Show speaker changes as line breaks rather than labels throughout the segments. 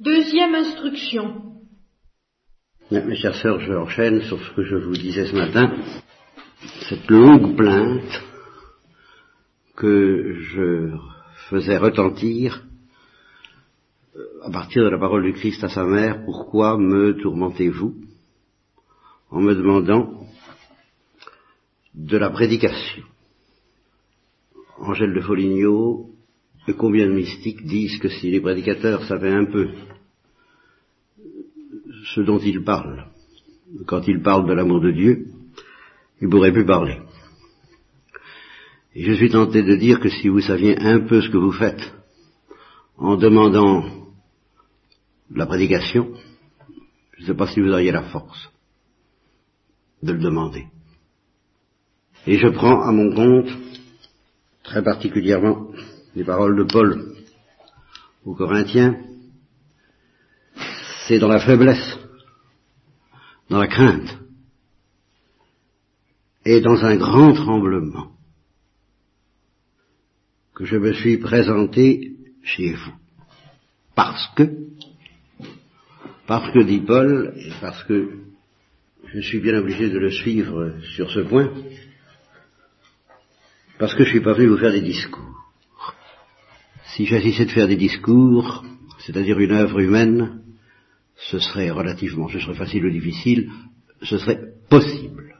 Deuxième instruction.
Mes chères sœurs, je enchaîne sur ce que je vous disais ce matin, cette longue plainte que je faisais retentir à partir de la parole du Christ à sa mère, pourquoi me tourmentez-vous en me demandant de la prédication. Angèle de Foligno et combien de mystiques disent que si les prédicateurs savaient un peu ce dont ils parlent, quand ils parlent de l'amour de Dieu, ils pourraient plus parler. Et je suis tenté de dire que si vous saviez un peu ce que vous faites en demandant la prédication, je ne sais pas si vous auriez la force de le demander. Et je prends à mon compte très particulièrement les paroles de Paul aux Corinthiens, c'est dans la faiblesse, dans la crainte et dans un grand tremblement que je me suis présenté chez vous. Parce que, parce que dit Paul, et parce que je suis bien obligé de le suivre sur ce point, parce que je suis pas venu vous faire des discours. Si j'agissais de faire des discours, c'est-à-dire une œuvre humaine, ce serait relativement, ce serait facile ou difficile, ce serait possible.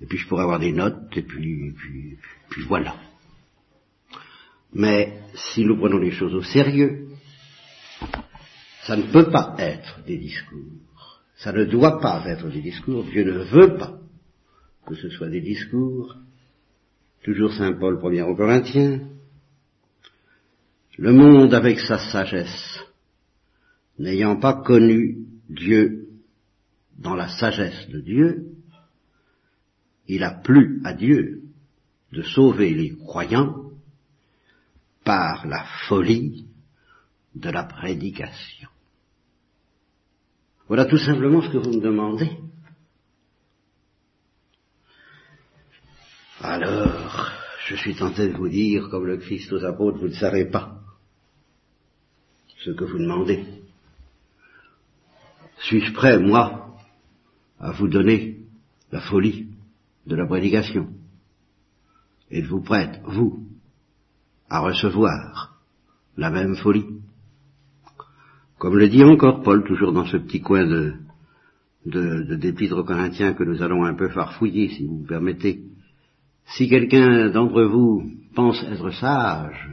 Et puis je pourrais avoir des notes, et puis, puis, puis voilà. Mais si nous prenons les choses au sérieux, ça ne peut pas être des discours. Ça ne doit pas être des discours. Dieu ne veut pas que ce soit des discours. Toujours Saint Paul premier aux Corinthiens. Le monde avec sa sagesse, n'ayant pas connu Dieu dans la sagesse de Dieu, il a plu à Dieu de sauver les croyants par la folie de la prédication. Voilà tout simplement ce que vous me demandez. Alors, je suis tenté de vous dire, comme le Christ aux apôtres, vous ne savez pas ce que vous demandez. Suis-je prêt, moi, à vous donner la folie de la prédication? Êtes-vous prête, vous, à recevoir la même folie? Comme le dit encore Paul, toujours dans ce petit coin de, de, d'épître aux Corinthiens que nous allons un peu farfouiller, si vous me permettez. Si quelqu'un d'entre vous pense être sage,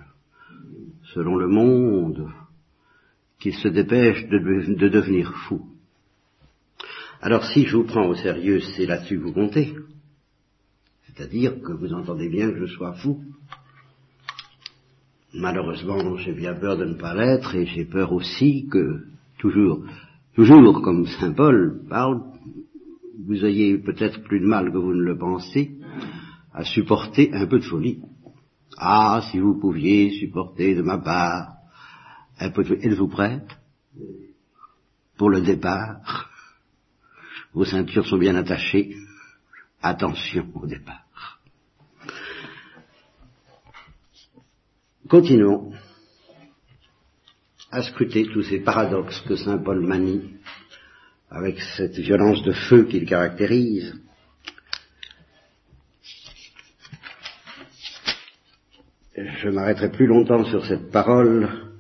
selon le monde, qu'il se dépêche de, de, devenir fou. Alors si je vous prends au sérieux, c'est là-dessus que vous comptez. C'est-à-dire que vous entendez bien que je sois fou. Malheureusement, j'ai bien peur de ne pas l'être et j'ai peur aussi que, toujours, toujours comme Saint Paul parle, vous ayez peut-être plus de mal que vous ne le pensez à supporter un peu de folie. Ah, si vous pouviez supporter de ma part Êtes-vous prête pour le départ? Vos ceintures sont bien attachées. Attention au départ. Continuons à scruter tous ces paradoxes que saint Paul manie avec cette violence de feu qu'il caractérise. Je m'arrêterai plus longtemps sur cette parole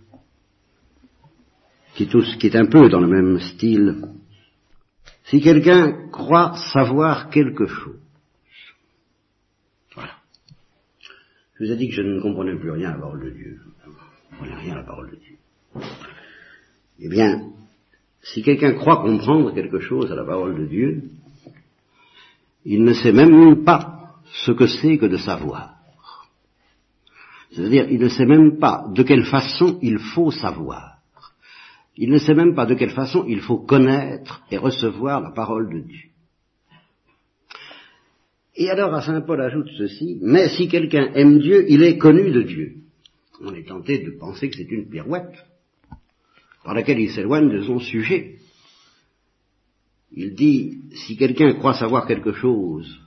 qui, qui est un peu dans le même style. Si quelqu'un croit savoir quelque chose, Je vous ai dit que je ne comprenais plus rien à la parole de Dieu. Je ne comprenais rien à la parole de Dieu. Eh bien, si quelqu'un croit comprendre quelque chose à la parole de Dieu, il ne sait même pas ce que c'est que de savoir. C'est-à-dire, il ne sait même pas de quelle façon il faut savoir. Il ne sait même pas de quelle façon il faut connaître et recevoir la parole de Dieu. Et alors à Saint Paul ajoute ceci, mais si quelqu'un aime Dieu, il est connu de Dieu. On est tenté de penser que c'est une pirouette par laquelle il s'éloigne de son sujet. Il dit, si quelqu'un croit savoir quelque chose,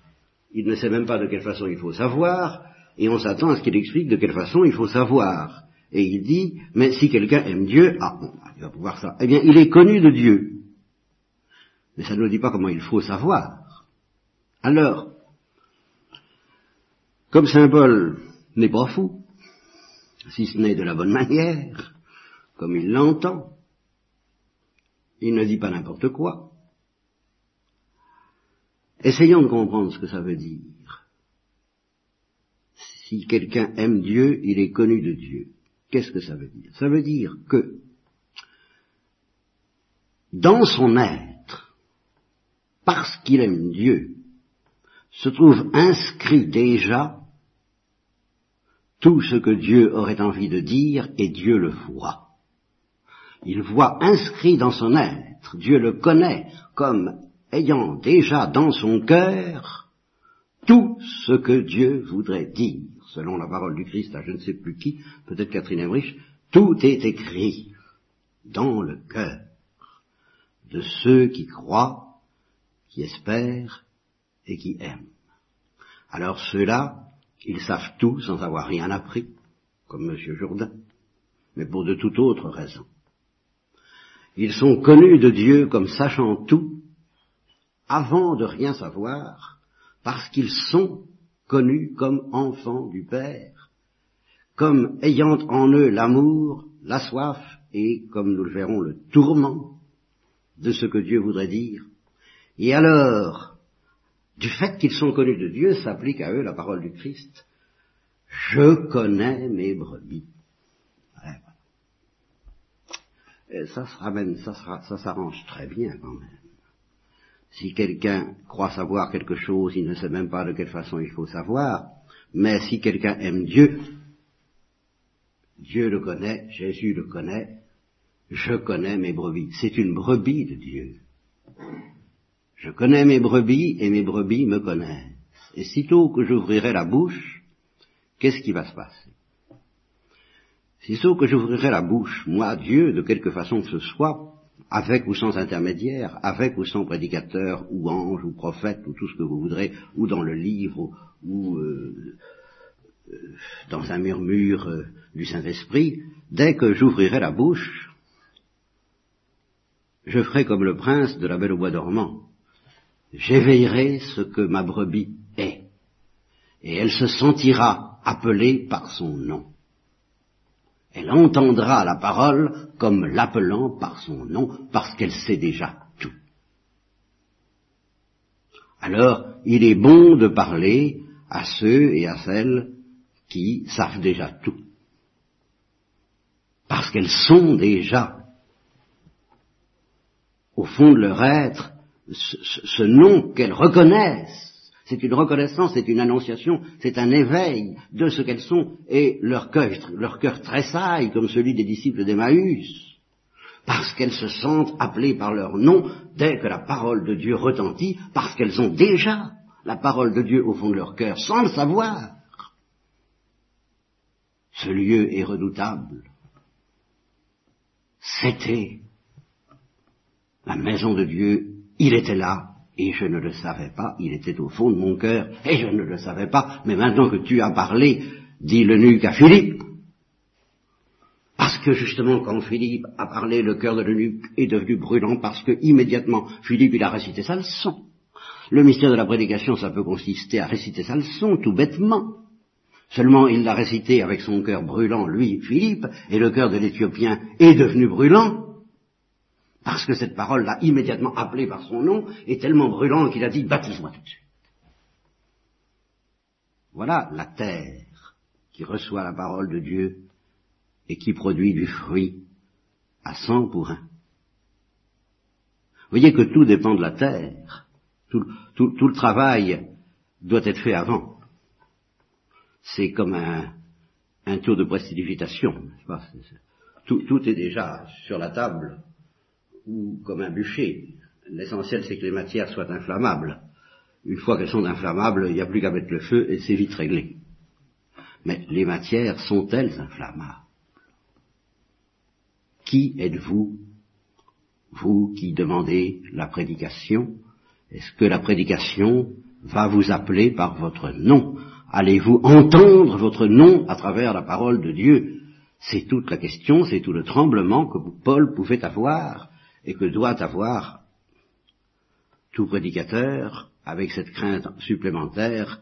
il ne sait même pas de quelle façon il faut savoir, et on s'attend à ce qu'il explique de quelle façon il faut savoir. Et il dit, mais si quelqu'un aime Dieu, ah bon, il va pouvoir ça. Eh bien, il est connu de Dieu. Mais ça ne nous dit pas comment il faut savoir. Alors, comme Saint Paul n'est pas fou, si ce n'est de la bonne manière, comme il l'entend, il ne dit pas n'importe quoi. Essayons de comprendre ce que ça veut dire. Si quelqu'un aime Dieu, il est connu de Dieu. Qu'est-ce que ça veut dire? Ça veut dire que dans son être, parce qu'il aime Dieu, se trouve inscrit déjà tout ce que Dieu aurait envie de dire et Dieu le voit. Il voit inscrit dans son être, Dieu le connaît comme ayant déjà dans son cœur tout ce que Dieu voudrait dire, selon la parole du Christ à je ne sais plus qui, peut-être Catherine Emmerich, tout est écrit dans le cœur de ceux qui croient, qui espèrent et qui aiment. Alors ceux-là, ils savent tout sans avoir rien appris, comme M. Jourdain, mais pour de toute autre raison. Ils sont connus de Dieu comme sachant tout, avant de rien savoir, parce qu'ils sont connus comme enfants du Père, comme ayant en eux l'amour, la soif et, comme nous le verrons, le tourment de ce que Dieu voudrait dire. Et alors, du fait qu'ils sont connus de Dieu, s'applique à eux la parole du Christ. Je connais mes brebis. Ça se ramène, ça s'arrange très bien quand même. Si quelqu'un croit savoir quelque chose, il ne sait même pas de quelle façon il faut savoir, mais si quelqu'un aime Dieu, Dieu le connaît, Jésus le connaît, je connais mes brebis. C'est une brebis de Dieu. Je connais mes brebis et mes brebis me connaissent. Et sitôt que j'ouvrirai la bouche, qu'est-ce qui va se passer? Sitôt que j'ouvrirai la bouche, moi, Dieu, de quelque façon que ce soit, avec ou sans intermédiaire, avec ou sans prédicateur, ou ange, ou prophète, ou tout ce que vous voudrez, ou dans le livre, ou, euh, euh, dans un murmure euh, du Saint-Esprit, dès que j'ouvrirai la bouche, je ferai comme le prince de la Belle au bois dormant. J'éveillerai ce que ma brebis est, et elle se sentira appelée par son nom. Elle entendra la parole comme l'appelant par son nom, parce qu'elle sait déjà tout. Alors, il est bon de parler à ceux et à celles qui savent déjà tout. Parce qu'elles sont déjà, au fond de leur être, ce, nom qu'elles reconnaissent c'est une reconnaissance, c'est une annonciation, c'est un éveil de ce qu'elles sont, et leur cœur, tressaille comme celui des disciples d'Emmaüs, parce qu'elles se sentent appelées par leur nom dès que la parole de Dieu retentit, parce qu'elles ont déjà la parole de Dieu au fond de leur cœur, sans le savoir. Ce lieu est redoutable. C'était la maison de Dieu, il était là, et je ne le savais pas, il était au fond de mon cœur, et je ne le savais pas, mais maintenant que tu as parlé, dit le nuque à Philippe, parce que justement quand Philippe a parlé, le cœur de l'eunuque est devenu brûlant, parce que immédiatement Philippe il a récité sa leçon. Le mystère de la prédication, ça peut consister à réciter sa leçon, tout bêtement. Seulement il l'a récité avec son cœur brûlant, lui, Philippe, et le cœur de l'Éthiopien est devenu brûlant, parce que cette parole l'a immédiatement appelé par son nom, est tellement brûlante qu'il a dit baptise-moi tout de suite. Voilà la terre qui reçoit la parole de Dieu et qui produit du fruit à cent pour un. Vous voyez que tout dépend de la terre. Tout, le travail doit être fait avant. C'est comme un, un tour de prestidigitation. Tout est déjà sur la table ou comme un bûcher. L'essentiel, c'est que les matières soient inflammables. Une fois qu'elles sont inflammables, il n'y a plus qu'à mettre le feu et c'est vite réglé. Mais les matières sont-elles inflammables Qui êtes-vous, vous qui demandez la prédication Est-ce que la prédication va vous appeler par votre nom? Allez-vous entendre votre nom à travers la parole de Dieu? C'est toute la question, c'est tout le tremblement que Paul pouvait avoir et que doit avoir tout prédicateur avec cette crainte supplémentaire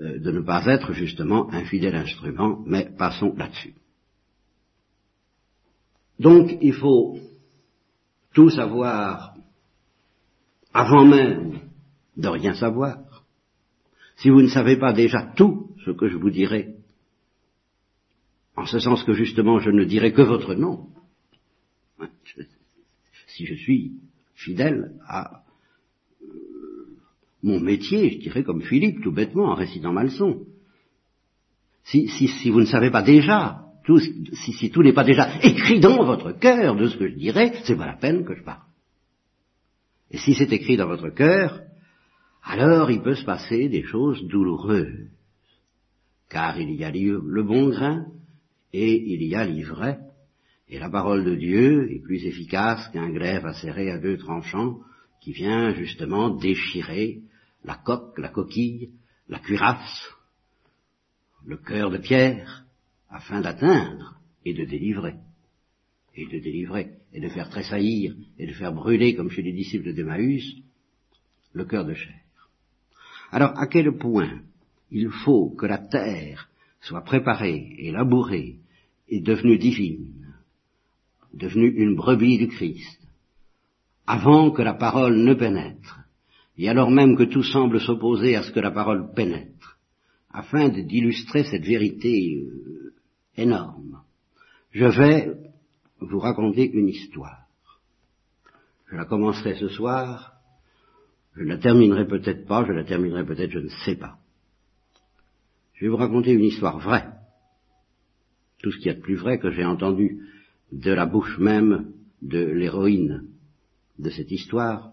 euh, de ne pas être justement un fidèle instrument, mais passons là-dessus. Donc il faut tout savoir avant même de rien savoir. Si vous ne savez pas déjà tout ce que je vous dirai, en ce sens que justement je ne dirai que votre nom, hein, si je suis fidèle à mon métier, je dirais comme Philippe, tout bêtement, en récitant ma leçon. Si, si, si vous ne savez pas déjà, tout, si, si tout n'est pas déjà écrit dans votre cœur de ce que je dirais, c'est pas la peine que je parle. Et si c'est écrit dans votre cœur, alors il peut se passer des choses douloureuses. Car il y a le bon grain et il y a l'ivraie. Et la parole de Dieu est plus efficace qu'un glaive acéré à deux tranchants qui vient justement déchirer la coque, la coquille, la cuirasse, le cœur de pierre, afin d'atteindre et de délivrer, et de délivrer, et de faire tressaillir, et de faire brûler, comme chez les disciples d'Emmaüs, le cœur de chair. Alors, à quel point il faut que la terre soit préparée et labourée et devenue divine, devenue une brebis du Christ, avant que la parole ne pénètre, et alors même que tout semble s'opposer à ce que la parole pénètre, afin d'illustrer cette vérité euh, énorme, je vais vous raconter une histoire. Je la commencerai ce soir, je ne la terminerai peut-être pas, je la terminerai peut-être, je ne sais pas. Je vais vous raconter une histoire vraie, tout ce qu'il y a de plus vrai que j'ai entendu de la bouche même de l'héroïne de cette histoire,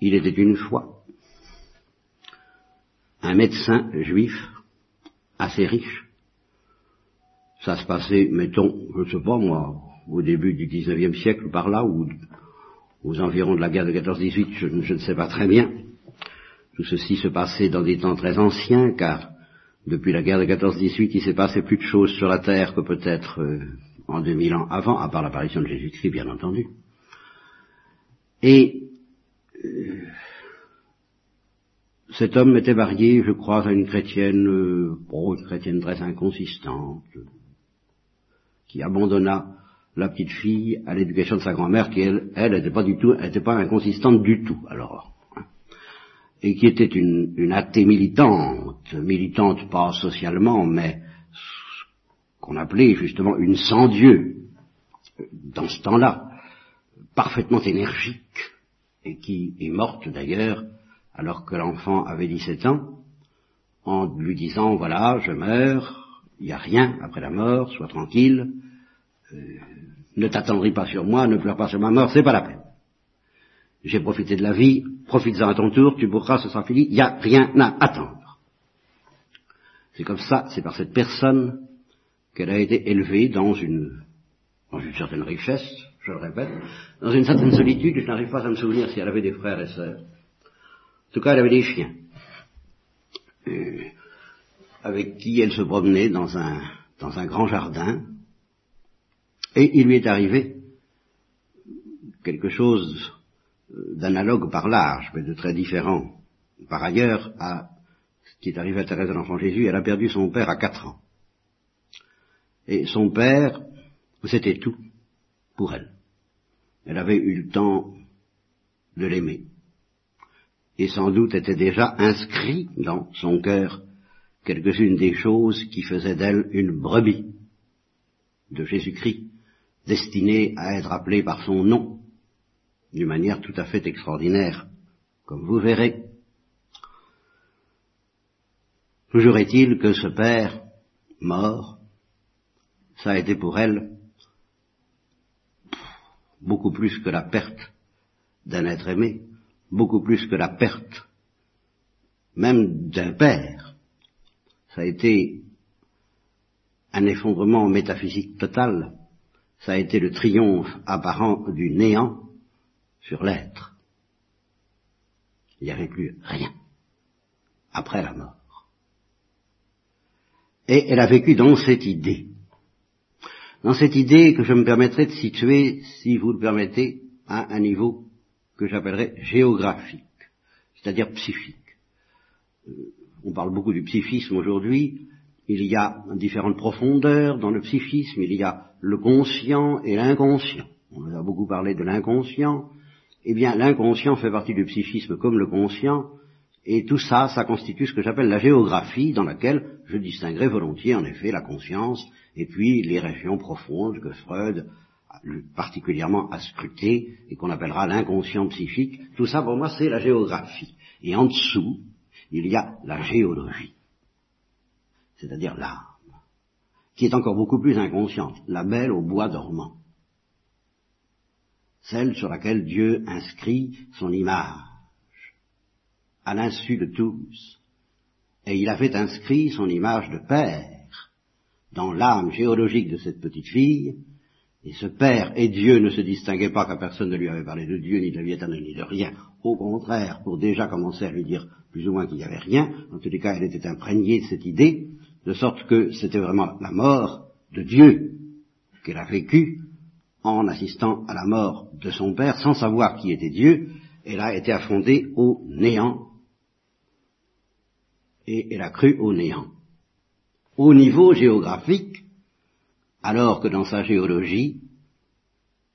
il était une fois un médecin juif assez riche. Ça se passait, mettons, je ne sais pas moi, au début du XIXe siècle par là, ou aux environs de la guerre de 14-18, je, je, ne sais pas très bien. Tout ceci se passait dans des temps très anciens, car depuis la guerre de 14-18, il s'est passé plus de choses sur la terre que peut-être euh, en 2000 ans avant, à part l'apparition de Jésus-Christ, bien entendu. Et euh, cet homme était marié, je crois, à une chrétienne, euh, oh, une chrétienne très inconsistante, qui abandonna la petite fille à l'éducation de sa grand-mère, qui elle, elle n'était pas du tout, n'était pas inconsistante du tout, alors. Et qui était une, une athée militante, militante pas socialement, mais qu'on appelait justement une sans-dieu, dans ce temps-là, parfaitement énergique, et qui est morte d'ailleurs alors que l'enfant avait 17 ans, en lui disant, voilà, je meurs, il n'y a rien après la mort, sois tranquille, euh, ne t'attendris pas sur moi, ne pleure pas sur ma mort, c'est pas la peine. J'ai profité de la vie, profites-en à ton tour, tu pourras, ce sera fini, il n'y a rien à attendre. C'est comme ça, c'est par cette personne qu'elle a été élevée dans une, dans une certaine richesse, je le répète, dans une certaine solitude, je n'arrive pas à me souvenir si elle avait des frères et sœurs. En tout cas, elle avait des chiens, euh, avec qui elle se promenait dans un, dans un grand jardin, et il lui est arrivé quelque chose d'analogue par l'âge, mais de très différent. Par ailleurs, à ce qui est arrivé à Thérèse de l'Enfant Jésus, elle a perdu son père à quatre ans. Et son père, c'était tout pour elle. Elle avait eu le temps de l'aimer. Et sans doute était déjà inscrit dans son cœur quelques-unes des choses qui faisaient d'elle une brebis de Jésus-Christ, destinée à être appelée par son nom, d'une manière tout à fait extraordinaire, comme vous verrez. Toujours est-il que ce père, mort, ça a été pour elle beaucoup plus que la perte d'un être aimé, beaucoup plus que la perte même d'un père. Ça a été un effondrement métaphysique total, ça a été le triomphe apparent du néant sur l'être. Il n'y avait plus rien après la mort. Et elle a vécu dans cette idée. Dans cette idée que je me permettrai de situer, si vous le permettez, à un niveau que j'appellerais géographique, c'est-à-dire psychique. Euh, on parle beaucoup du psychisme aujourd'hui, il y a différentes profondeurs dans le psychisme, il y a le conscient et l'inconscient. On a beaucoup parlé de l'inconscient. Eh bien, l'inconscient fait partie du psychisme comme le conscient, et tout ça, ça constitue ce que j'appelle la géographie, dans laquelle je distinguerai volontiers, en effet, la conscience, et puis les régions profondes que Freud particulièrement a scruté, et qu'on appellera l'inconscient psychique. Tout ça, pour moi, c'est la géographie. Et en dessous, il y a la géologie c'est-à-dire l'âme, qui est encore beaucoup plus inconsciente, la belle au bois dormant, celle sur laquelle Dieu inscrit son image, à l'insu de tous, et il avait inscrit son image de Père dans l'âme géologique de cette petite fille, et ce Père et Dieu ne se distinguaient pas car personne ne lui avait parlé de Dieu, ni de la vie éternelle, ni de rien. Au contraire, pour déjà commencer à lui dire plus ou moins qu'il n'y avait rien, en tous les cas, elle était imprégnée de cette idée, de sorte que c'était vraiment la mort de Dieu qu'elle a vécue en assistant à la mort de son père sans savoir qui était Dieu. Elle a été affondée au néant et elle a cru au néant. Au niveau géographique, alors que dans sa géologie,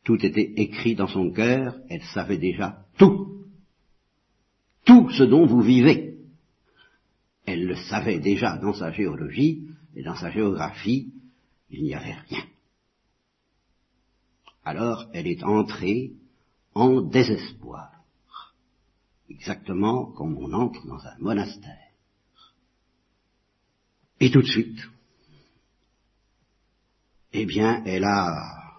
tout était écrit dans son cœur, elle savait déjà tout. Tout ce dont vous vivez. Elle le savait déjà dans sa géologie, et dans sa géographie, il n'y avait rien. Alors elle est entrée en désespoir, exactement comme on entre dans un monastère. Et tout de suite, eh bien, elle a,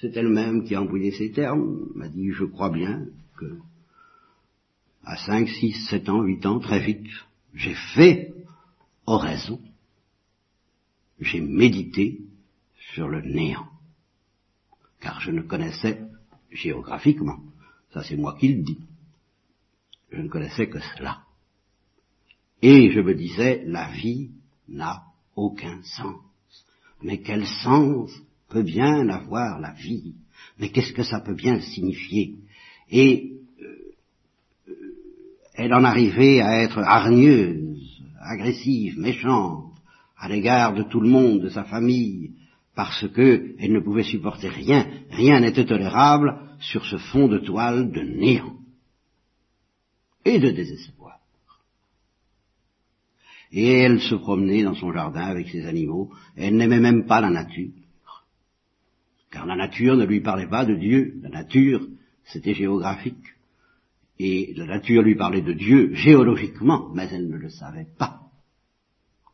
c'est elle-même qui a employé ces termes, m'a dit, je crois bien que à 5, 6, 7 ans, 8 ans, très vite, j'ai fait oraison, j'ai médité sur le néant, car je ne connaissais géographiquement, ça c'est moi qui le dis, je ne connaissais que cela. Et je me disais, la vie n'a aucun sens. Mais quel sens peut bien avoir la vie? Mais qu'est-ce que ça peut bien signifier? Et elle en arrivait à être hargneuse, agressive, méchante, à l'égard de tout le monde, de sa famille, parce que elle ne pouvait supporter rien, rien n'était tolérable sur ce fond de toile de néant et de désespoir. Et elle se promenait dans son jardin avec ses animaux, elle n'aimait même pas la nature, car la nature ne lui parlait pas de Dieu, la nature c'était géographique et la nature lui parlait de Dieu géologiquement, mais elle ne le savait pas.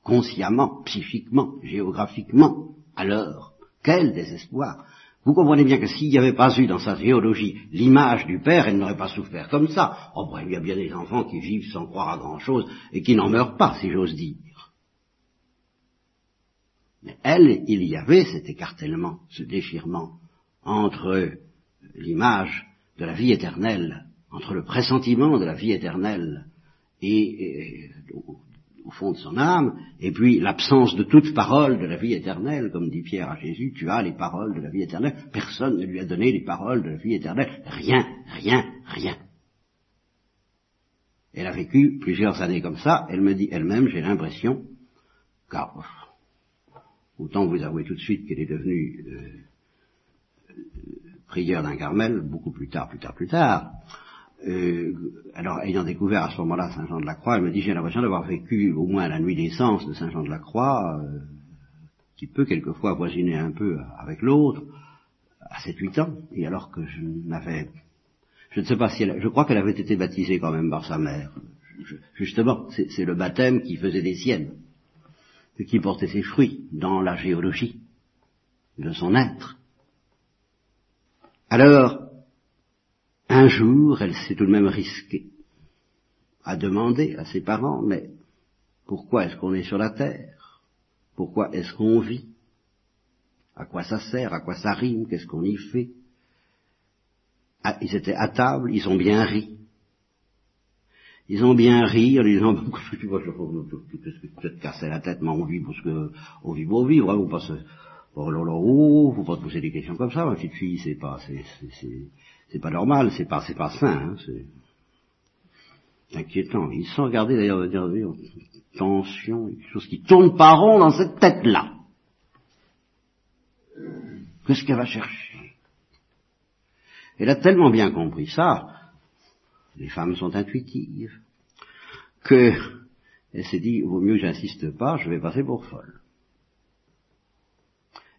Consciemment, psychiquement, géographiquement. Alors, quel désespoir Vous comprenez bien que s'il n'y avait pas eu dans sa géologie l'image du Père, elle n'aurait pas souffert comme ça. Oh, il y a bien des enfants qui vivent sans croire à grand-chose et qui n'en meurent pas, si j'ose dire. Mais elle, il y avait cet écartèlement, ce déchirement entre l'image de la vie éternelle entre le pressentiment de la vie éternelle et, au, fond de son âme, et puis l'absence de toute parole de la vie éternelle, comme dit Pierre à Jésus, tu as les paroles de la vie éternelle, personne ne lui a donné les paroles de la vie éternelle, rien, rien, rien. Elle a vécu plusieurs années comme ça, elle me dit elle-même, j'ai l'impression, car autant vous avouer tout de suite qu'elle est devenue euh, prière d'un Carmel, beaucoup plus tard, plus tard, plus tard, euh, alors ayant découvert à ce moment-là Saint Jean de la Croix, elle me dit j'ai l'impression d'avoir vécu au moins la nuit des sens de Saint Jean de la Croix, euh, qui peut quelquefois voisiner un peu avec l'autre, à 7-8 ans, et alors que je n'avais, je ne sais pas si elle, je crois qu'elle avait été baptisée quand même par sa mère. justement, c'est le baptême qui faisait des siennes, qui portait ses fruits dans la géologie de son être. Alors, un jour, elle s'est tout de même risquée à demander à ses parents, mais pourquoi est-ce qu'on est sur la terre? Pourquoi est-ce qu'on vit? À quoi ça sert? À quoi ça rime? Qu'est-ce qu'on y fait? Ah, Ils étaient à table, ils ont bien ri. Ils ont bien ri en disant, qu'est-ce que te casser la tête, mais on vit parce que, on vit pour vivre, hein, vous passez, oh là là, oh, faut pas te poser des questions comme ça, ma petite fille, c'est pas, c'est, c'est, c'est pas normal, c'est pas, c'est pas sain, hein, c'est inquiétant. Ils sont regardés d'ailleurs, dire, tension, quelque chose qui tourne pas rond dans cette tête-là. Qu'est-ce qu'elle va chercher? Elle a tellement bien compris ça, les femmes sont intuitives, que elle s'est dit, vaut mieux que j'insiste pas, je vais passer pour folle.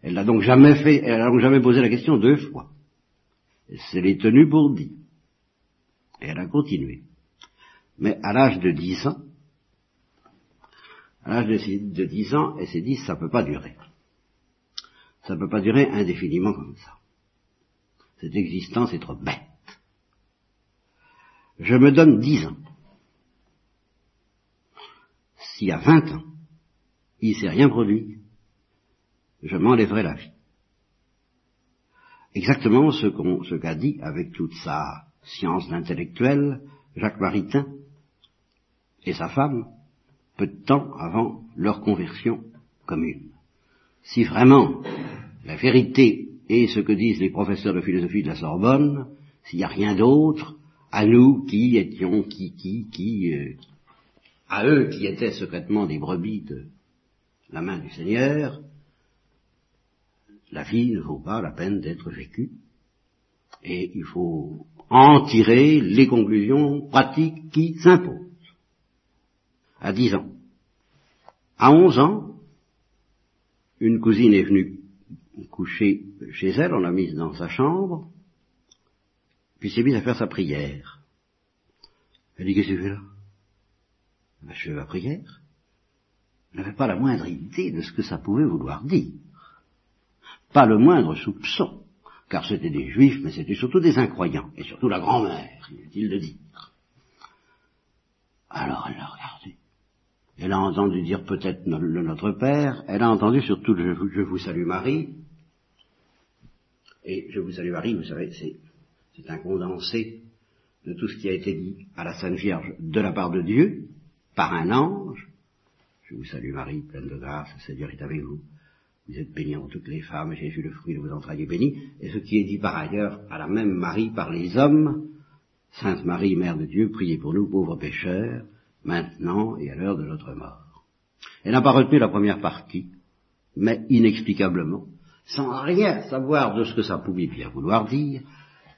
Elle n'a donc jamais fait, elle n'a donc jamais posé la question deux fois. Elle s'est les tenue pour dit. Et elle a continué. Mais à l'âge de dix ans, à l'âge de dix ans, elle s'est dit, ça ne peut pas durer. Ça ne peut pas durer indéfiniment comme ça. Cette existence est trop bête. Je me donne dix ans. S'il y a vingt ans, il ne s'est rien produit, je m'enlèverai la vie. Exactement ce qu'a dit avec toute sa science intellectuelle Jacques Maritain et sa femme, peu de temps avant leur conversion commune. Si vraiment la vérité est ce que disent les professeurs de philosophie de la Sorbonne, s'il n'y a rien d'autre, à nous qui étions, qui, qui, qui, euh, à eux qui étaient secrètement des brebis de la main du Seigneur, la vie ne vaut pas la peine d'être vécue, et il faut en tirer les conclusions pratiques qui s'imposent. À dix ans. À onze ans, une cousine est venue coucher chez elle, on l'a mise dans sa chambre, puis s'est mise à faire sa prière. Elle dit, qu'est-ce que tu fais là? Ben, Je fais ma prière. Elle n'avait pas la moindre idée de ce que ça pouvait vouloir dire. Pas le moindre soupçon, car c'était des juifs, mais c'était surtout des incroyants, et surtout la grand-mère, inutile de dire. Alors elle l'a regardé. Elle a entendu dire peut-être Notre Père, elle a entendu surtout Je vous salue Marie, et Je vous salue Marie, vous savez, c'est un condensé de tout ce qui a été dit à la Sainte Vierge de la part de Dieu, par un ange. Je vous salue Marie, pleine de grâce, le Seigneur est avec vous. Vous êtes bénie entre toutes les femmes, Jésus le fruit de vos entrailles est béni. Et ce qui est dit par ailleurs à la même Marie par les hommes, Sainte Marie, Mère de Dieu, priez pour nous pauvres pécheurs, maintenant et à l'heure de notre mort. Elle n'a pas retenu la première partie, mais inexplicablement, sans rien savoir de ce que ça pouvait bien vouloir dire,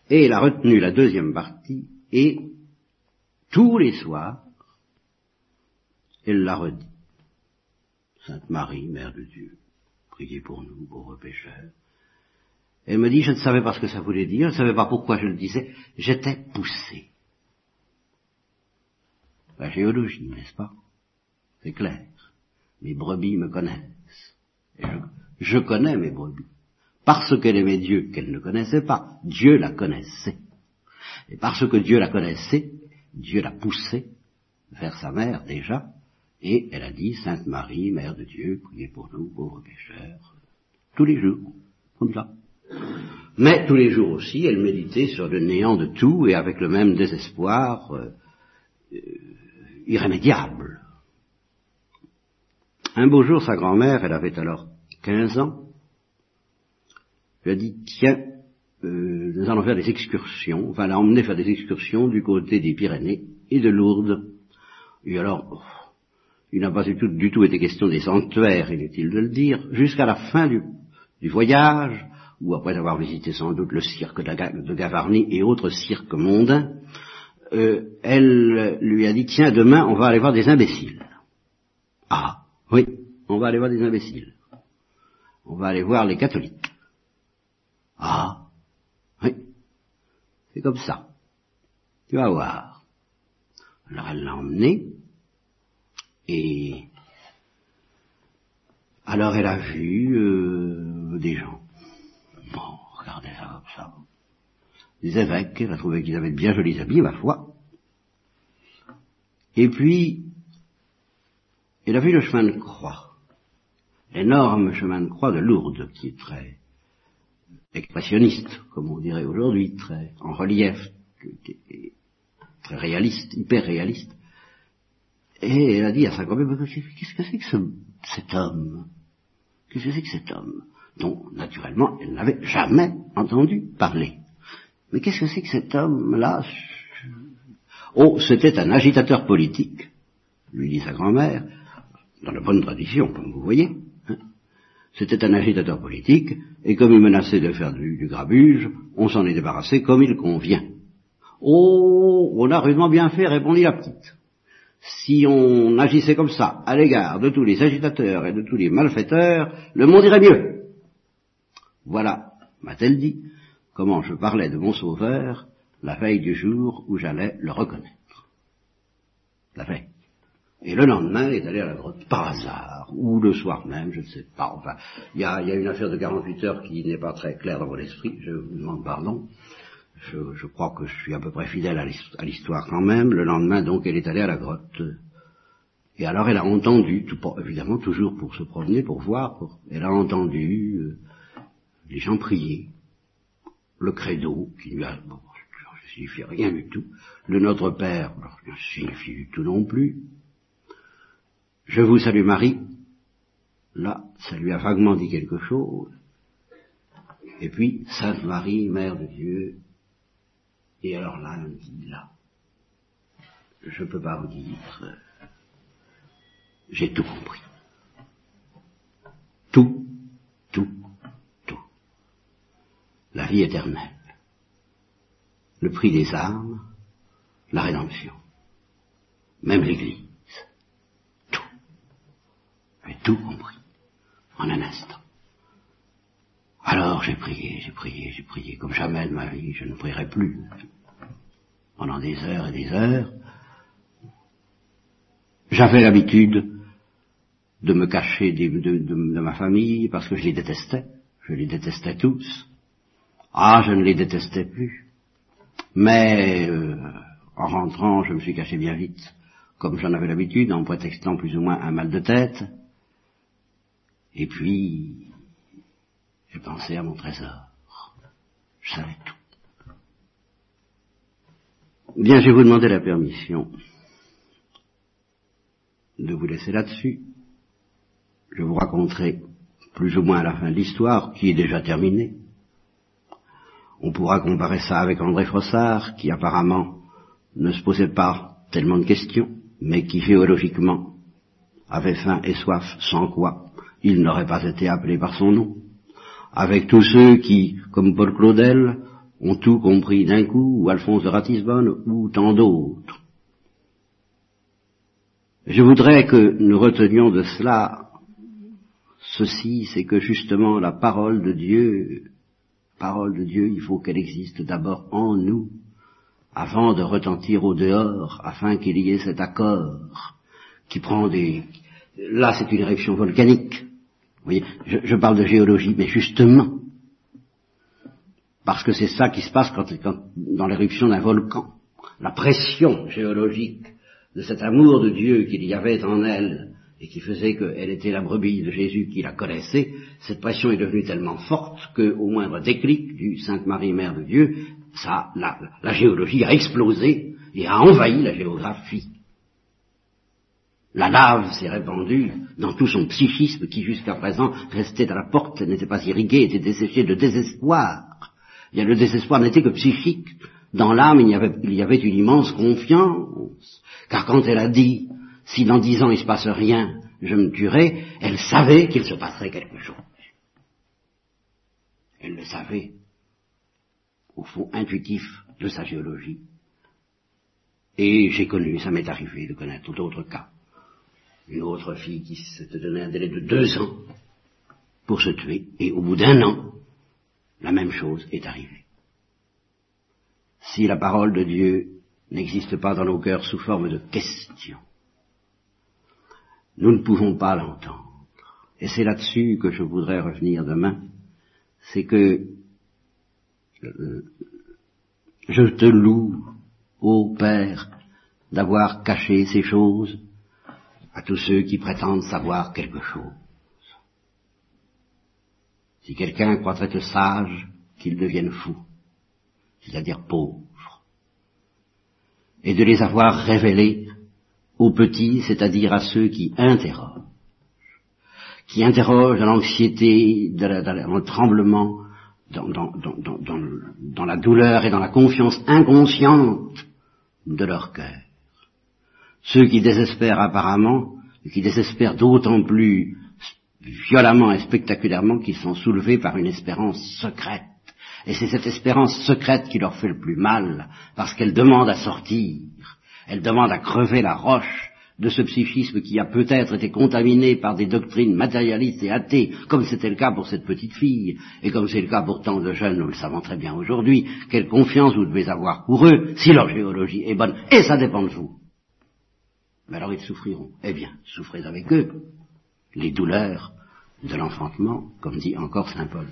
et elle a retenu la deuxième partie, et tous les soirs, elle l'a redit. Sainte Marie, Mère de Dieu, priez pour nous, pauvres pécheurs. Elle me dit, je ne savais pas ce que ça voulait dire, je ne savais pas pourquoi je le disais, j'étais poussé. La géologie, n'est-ce pas? C'est clair. Mes brebis me connaissent. je, je connais mes brebis parce qu'elle aimait Dieu qu'elle ne connaissait pas, Dieu la connaissait. Et parce que Dieu la connaissait, Dieu l'a poussée vers sa mère déjà, et elle a dit, Sainte Marie, Mère de Dieu, priez pour nous, pauvres pécheurs, tous les jours, comme ça. Mais tous les jours aussi, elle méditait sur le néant de tout et avec le même désespoir euh, euh, irrémédiable. Un beau jour, sa grand-mère, elle avait alors 15 ans, lui a dit, tiens, euh, nous allons faire des excursions, enfin l'a emmené faire des excursions du côté des Pyrénées et de Lourdes. Et alors, il n'a pas du tout, du tout été question des sanctuaires, inutile de le dire, jusqu'à la fin du, voyage, ou après avoir visité sans doute le cirque de Gavarnie et autres cirques mondains, euh, elle lui a dit, tiens, demain, on va aller voir des imbéciles. Ah, oui, on va aller voir des imbéciles. On va aller voir les catholiques. Ah, oui, c'est comme ça. Tu vas voir. Alors elle l'a emmené, et alors elle a vu euh, des gens. Bon, regardez ça comme ça. Des évêques, elle a trouvé qu'ils avaient de bien jolis habits, ma foi. Et puis, elle a vu le chemin de croix, l'énorme chemin de croix de Lourdes, qui est très expressionniste, comme on dirait aujourd'hui, très en relief, très réaliste, hyper réaliste. Et elle a dit à sa grand-mère, qu'est-ce que c'est que ce, cet homme? Qu'est-ce que c'est que cet homme? Dont, naturellement, elle n'avait jamais entendu parler Mais qu'est-ce que c'est que cet homme-là? Oh, c'était un agitateur politique, lui dit sa grand-mère, dans la bonne tradition, comme vous voyez. Hein. C'était un agitateur politique, et comme il menaçait de faire du, du grabuge, on s'en est débarrassé comme il convient. Oh, on a rudement bien fait, répondit la petite si on agissait comme ça à l'égard de tous les agitateurs et de tous les malfaiteurs, le monde irait mieux. Voilà, m'a-t-elle dit, comment je parlais de mon sauveur la veille du jour où j'allais le reconnaître. La veille. Et le lendemain, elle est allée à la grotte par hasard, ou le soir même, je ne sais pas. Enfin, il y a, y a, une affaire de 48 heures qui n'est pas très claire dans mon esprit, je vous demande pardon je, crois que je suis à peu près fidèle à l'histoire quand même. Le lendemain, donc, elle est allée à la grotte. Et alors, elle a entendu, tout, évidemment toujours pour se promener, pour voir, elle a entendu euh, les gens prier, le credo, qui lui a, bon, ne signifie rien du tout, le Notre Père, ne signifie du tout non plus. Je vous salue Marie, là, ça lui a vaguement dit quelque chose. Et puis, Sainte Marie, Mère de Dieu, et alors là, me dit, là, je ne peux pas vous dire, j'ai tout compris. Tout, tout, tout. La vie éternelle, le prix des âmes, la rédemption, même l'Église, tout. J'ai tout compris, en un instant. Alors j'ai prié, j'ai prié, j'ai prié, comme jamais de ma vie, je ne prierai plus. Pendant des heures et des heures, j'avais l'habitude de me cacher de, ma famille parce que je les détestais. Je les détestais tous. Ah, je ne les détestais plus. Mais euh, en rentrant, je me suis caché bien vite, comme j'en avais l'habitude, en prétextant plus ou moins un mal de tête. Et puis, j'ai pensé à mon trésor. Je savais tout. Bien, je vais vous demander la permission de vous laisser là-dessus. Je vous raconterai plus ou moins à la fin de l'histoire, qui est déjà terminée. On pourra comparer ça avec André Frossard, qui apparemment ne se posait pas tellement de questions, mais qui géologiquement avait faim et soif, sans quoi il n'aurait pas été appelé par son nom avec tous ceux qui, comme Paul Claudel, ont tout compris d'un coup, ou Alphonse de Ratisbonne, ou tant d'autres. Je voudrais que nous retenions de cela ceci, c'est que justement la parole de Dieu, parole de Dieu, il faut qu'elle existe d'abord en nous, avant de retentir au dehors, afin qu'il y ait cet accord qui prend des... Là, c'est une éruption volcanique, je, parle de géologie, mais justement, parce que c'est ça qui se passe quand, dans l'éruption d'un volcan. La pression géologique de cet amour de Dieu qu'il y avait en elle et qui faisait qu'elle était la brebis de Jésus qui la connaissait, cette pression est devenue tellement forte qu'au moindre déclic du Sainte Marie Mère de Dieu, la géologie a explosé et a envahi la géographie. La lave s'est répandue dans tout son psychisme qui jusqu'à présent restait à la porte, n'était pas irrigué, était desséché de désespoir. le désespoir n'était que psychique. Dans l'âme, il, il y, avait, une immense confiance. Car quand elle a dit, si dans dix ans il se passe rien, je me tuerai, elle savait qu'il se passerait quelque chose. Elle le savait, au fond intuitif de sa géologie. Et j'ai connu, ça m'est arrivé de connaître d'autres cas une autre fille qui s'était donné un délai de deux ans pour se tuer, et au bout d'un an, la même chose est arrivée. Si la parole de Dieu n'existe pas dans nos cœurs sous forme de question, nous ne pouvons pas l'entendre. Et c'est là-dessus que je voudrais revenir demain. C'est que euh, je te loue, ô Père, d'avoir caché ces choses à tous ceux qui prétendent savoir quelque chose. Si quelqu'un croit être sage, qu'il devienne fou, c'est-à-dire pauvre, et de les avoir révélés aux petits, c'est-à-dire à ceux qui interrogent, qui interrogent dans l'anxiété, dans, le tremblement, dans, dans, la douleur et dans la confiance inconsciente de leur cœur. Ceux qui désespèrent apparemment, et qui désespèrent d'autant plus violemment et spectaculairement qu'ils sont soulevés par une espérance secrète. Et c'est cette espérance secrète qui leur fait le plus mal, parce qu'elle demande à sortir, elle demande à crever la roche de ce psychisme qui a peut-être été contaminé par des doctrines matérialistes et athées, comme c'était le cas pour cette petite fille, et comme c'est le cas pour tant de jeunes, nous le savons très bien aujourd'hui, quelle confiance vous devez avoir pour eux, si leur géologie est bonne, et ça dépend de vous. Mais alors ils souffriront. Eh bien, souffrez avec eux les douleurs de l'enfantement, comme dit encore Saint Paul.